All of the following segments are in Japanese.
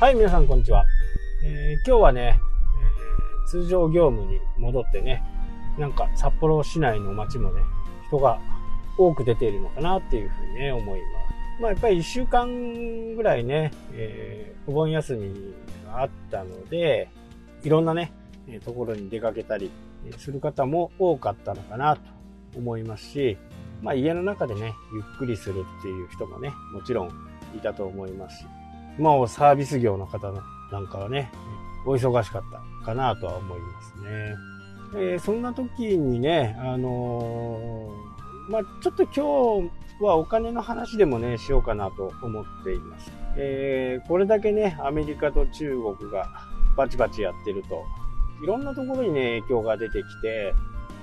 はい、皆さんこんにちは。えー今日はね、えー通常業務に戻ってね、なんか札幌市内の街もね、人が多く出ているのかなっていうふうにね、思います。まあやっぱり一週間ぐらいね、えーお盆休みがあったので、いろんなね、ところに出かけたりする方も多かったのかなと思いますし、まあ家の中でね、ゆっくりするっていう人もね、もちろんいたと思いますし、まあサービス業の方なんかはね、お忙しかったかなとは思いますね。えーそんな時にね、あのーまあちょっと今日はお金の話でもね、しようかなと思っています。えーこれだけね、アメリカと中国がバチバチやってると、いろんなところにね、影響が出てきて、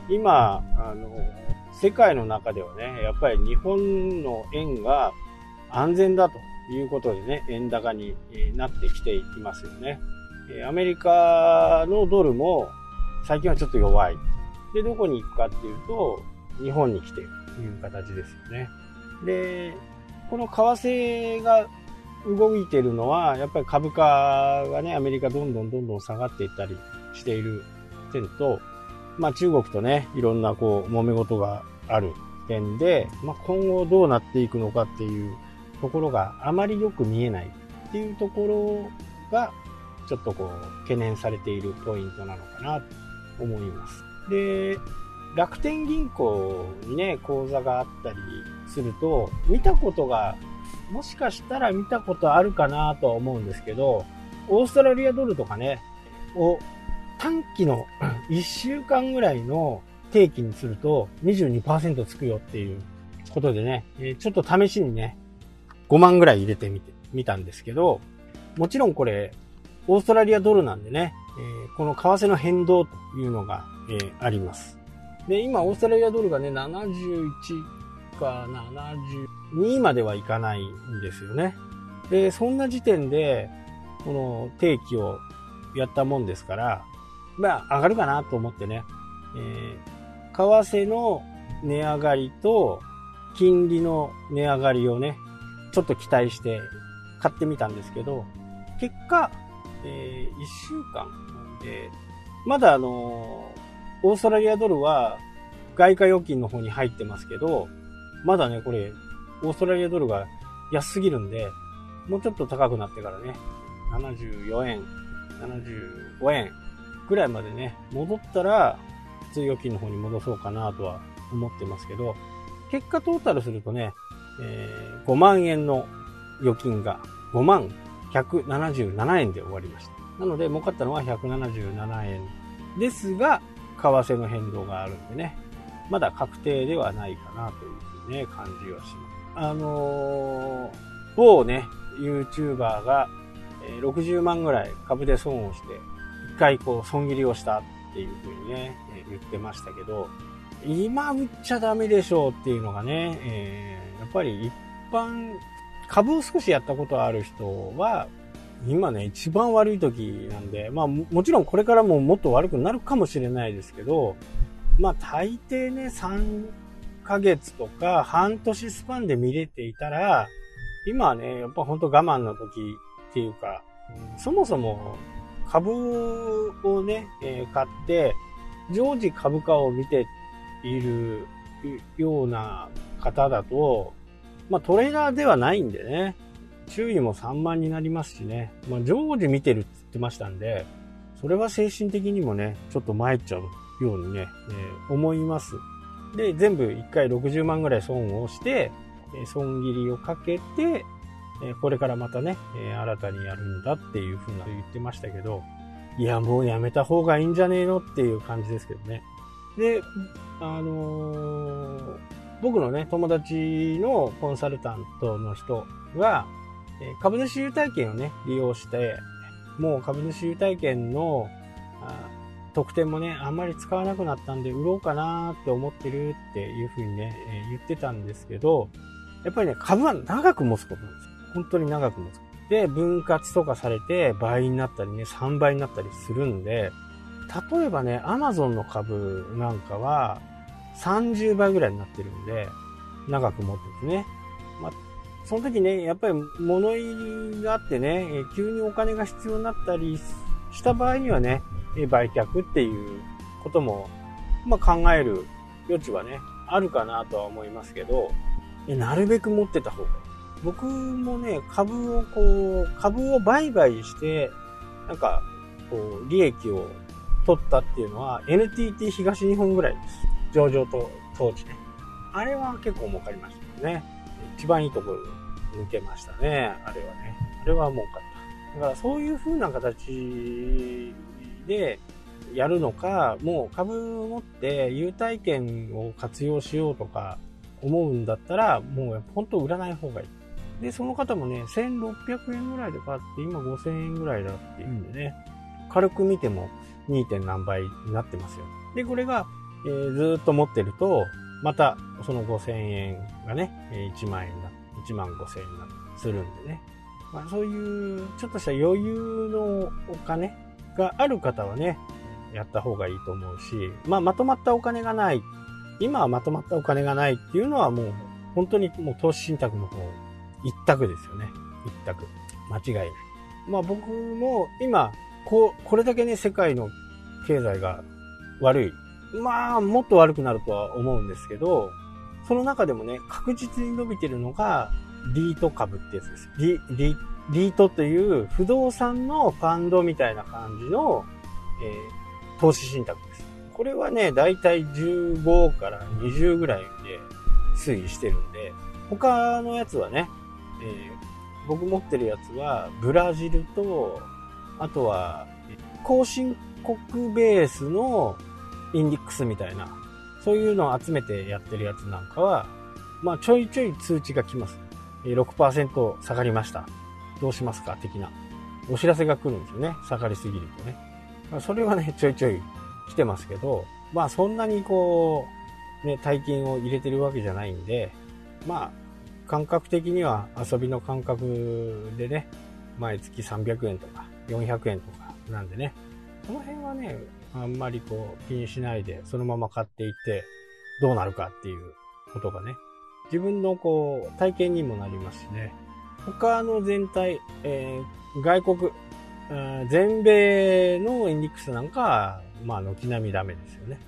今、あの、世界の中ではね、やっぱり日本の円が安全だということでね、円高になってきていますよね。アメリカのドルも最近はちょっと弱い。で、どこに行くかっていうと、日本に来ているという形ですよね。で、この為替が動いてるのは、やっぱり株価がね、アメリカどんどんどんどん下がっていったりしている点と、まあ中国とね、いろんなこう、揉め事がある点で、まあ今後どうなっていくのかっていうところがあまりよく見えないっていうところが、ちょっとこう、懸念されているポイントなのかなと思います。で、楽天銀行にね、口座があったりすると、見たことが、もしかしたら見たことあるかなとは思うんですけど、オーストラリアドルとかね、を短期の1週間ぐらいの定期にすると22%つくよっていうことでね、えちょっと試しにね、5万ぐらい入れてみて、みたんですけど、もちろんこれ、オーストラリアドルなんでね、えーこの為替の変動というのが、えーあります。で、今、オーストラリアドルがね、71か72まではいかないんですよね。で、そんな時点で、この定期をやったもんですから、まあ、上がるかなと思ってね、えー為替の値上がりと、金利の値上がりをね、ちょっと期待して買ってみたんですけど、結果、え1週間で、まだあのーオーストラリアドルは外貨預金の方に入ってますけど、まだね、これ、オーストラリアドルが安すぎるんで、もうちょっと高くなってからね、74円、75円ぐらいまでね、戻ったら、普通預金の方に戻そうかなとは思ってますけど、結果トータルするとね、え5万円の預金が5万177円で終わりました。なので、儲かったのは177円ですが、為替の変動があるんでね、まだ確定ではないかなというふうにね、感じはします。あのー某ね、YouTuber が60万ぐらい株で損をして、一回こう損切りをしたっていうふうにね、言ってましたけど、今売っちゃダメでしょうっていうのがね、えーっぱり一般、株を少しやったことある人は、今ね、一番悪い時なんで、まあもちろんこれからももっと悪くなるかもしれないですけど、まあ大抵ね、3ヶ月とか半年スパンで見れていたら、今はね、やっぱ本当我慢の時っていうか、そもそも株をね、えー買って、常時株価を見ているような方だと、まあトレーダーではないんでね、注意も散漫になりますしね、まあ常時見てるって言ってましたんで、それは精神的にもね、ちょっと参っちゃうようにね、えー思います。で、全部1回60万ぐらい損をして、え損切りをかけて、えこれからまたね、え新たにやるんだっていうふうな言ってましたけど、いや、もうやめた方がいいんじゃねえのっていう感じですけどね。で、あのー僕のね、友達のコンサルタントの人が、え株主優待券をね、利用して、もう株主優待券の特典もね、あんまり使わなくなったんで、売ろうかなって思ってるっていうふうにね、えー言ってたんですけど、やっぱりね、株は長く持つことなんですよ。本当に長く持つ。で、分割とかされて倍になったりね、3倍になったりするんで、例えばね、アマゾンの株なんかは30倍ぐらいになってるんで、長く持ってですね。まあ、その時ね、やっぱり物入りがあってね、急にお金が必要になったりした場合にはね、え売却っていうことも、まあ、考える余地はね、あるかなとは思いますけど、えなるべく持ってた方がいい。僕もね、株をこう、株を売買して、なんか、こう、利益を取ったっていうのは NTT 東日本ぐらいです。上場と当時ね。あれは結構儲かりましたね。一番いいところ抜けましたね。あれはね。あれは儲かった。だからそういう風な形でやるのか、もう株を持って優待券を活用しようとか思うんだったら、もう本当売らない方がいい。で、その方もね、1600円ぐらいで買って、今5000円ぐらいだっていうんでね、軽く見ても 2. 点何倍になってますよ。で、これが、えー、ずっと持ってると、またその5000円がね、1万円だ、1万5000円だするんでね。まあ、そういうちょっとした余裕のお金がある方はね、やった方がいいと思うし、まあ、まとまったお金がない。今はまとまったお金がないっていうのはもう、本当にもう投資信託の方、一択ですよね。一択。間違いない。まあ僕も今、こう、これだけね、世界の経済が悪い。まあ、もっと悪くなるとは思うんですけど、その中でもね、確実に伸びてるのが、リート株ってやつです。リ、リ、リートという不動産のファンドみたいな感じの、えー、投資信託です。これはね、だいたい15から20ぐらいで推移してるんで、他のやつはね、えー、僕持ってるやつは、ブラジルと、あとは、後進国ベースのインデックスみたいな、そういうのを集めてやってるやつなんかは、まあちょいちょい通知が来ます。6%下がりました。どうしますか的な。お知らせが来るんですよね。下がりすぎるとね。それはね、ちょいちょい来てますけど、まあそんなにこう、ね、大金を入れてるわけじゃないんで、まあ、感覚的には遊びの感覚でね、毎月300円とか400円とかなんでね、この辺はね、あんまりこう気にしないで、そのまま買っていって、どうなるかっていうことがね、自分のこう、体験にもなりますしね。他の全体、えー、外国、全米のインデックスなんかは、まあ、軒並みダメですよね。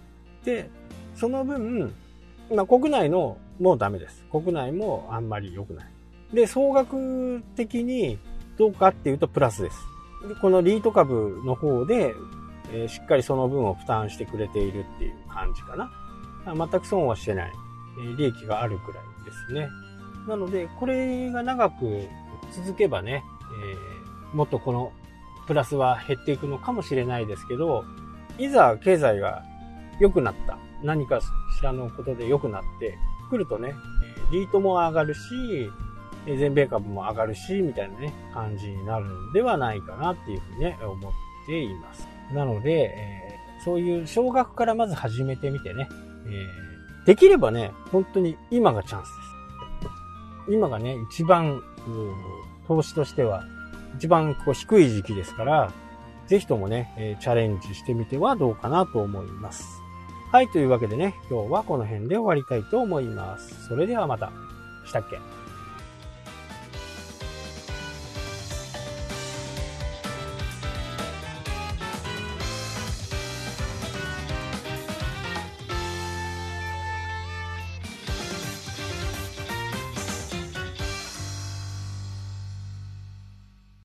で、その分、まあ、国内のもうダメです。国内もあんまり良くない。で、総額的にどうかっていうとプラスです。このリート株の方で、えー、しっかりその分を負担してくれているっていう感じかな。全く損はしてない。え、利益があるくらいですね。なので、これが長く続けばね、えー、もっとこのプラスは減っていくのかもしれないですけど、いざ経済が良くなった。何かしらのことで良くなってくるとね、リートも上がるし、全米株も上がるし、みたいなね、感じになるんではないかなっていうふうにね、思っています。なので、えー、そういう少額からまず始めてみてね、えー、できればね、本当に今がチャンスです。今がね、一番、投資としては、一番こう低い時期ですから、ぜひともね、え、チャレンジしてみてはどうかなと思います。はい、というわけでね、今日はこの辺で終わりたいと思います。それではまた。したっけ？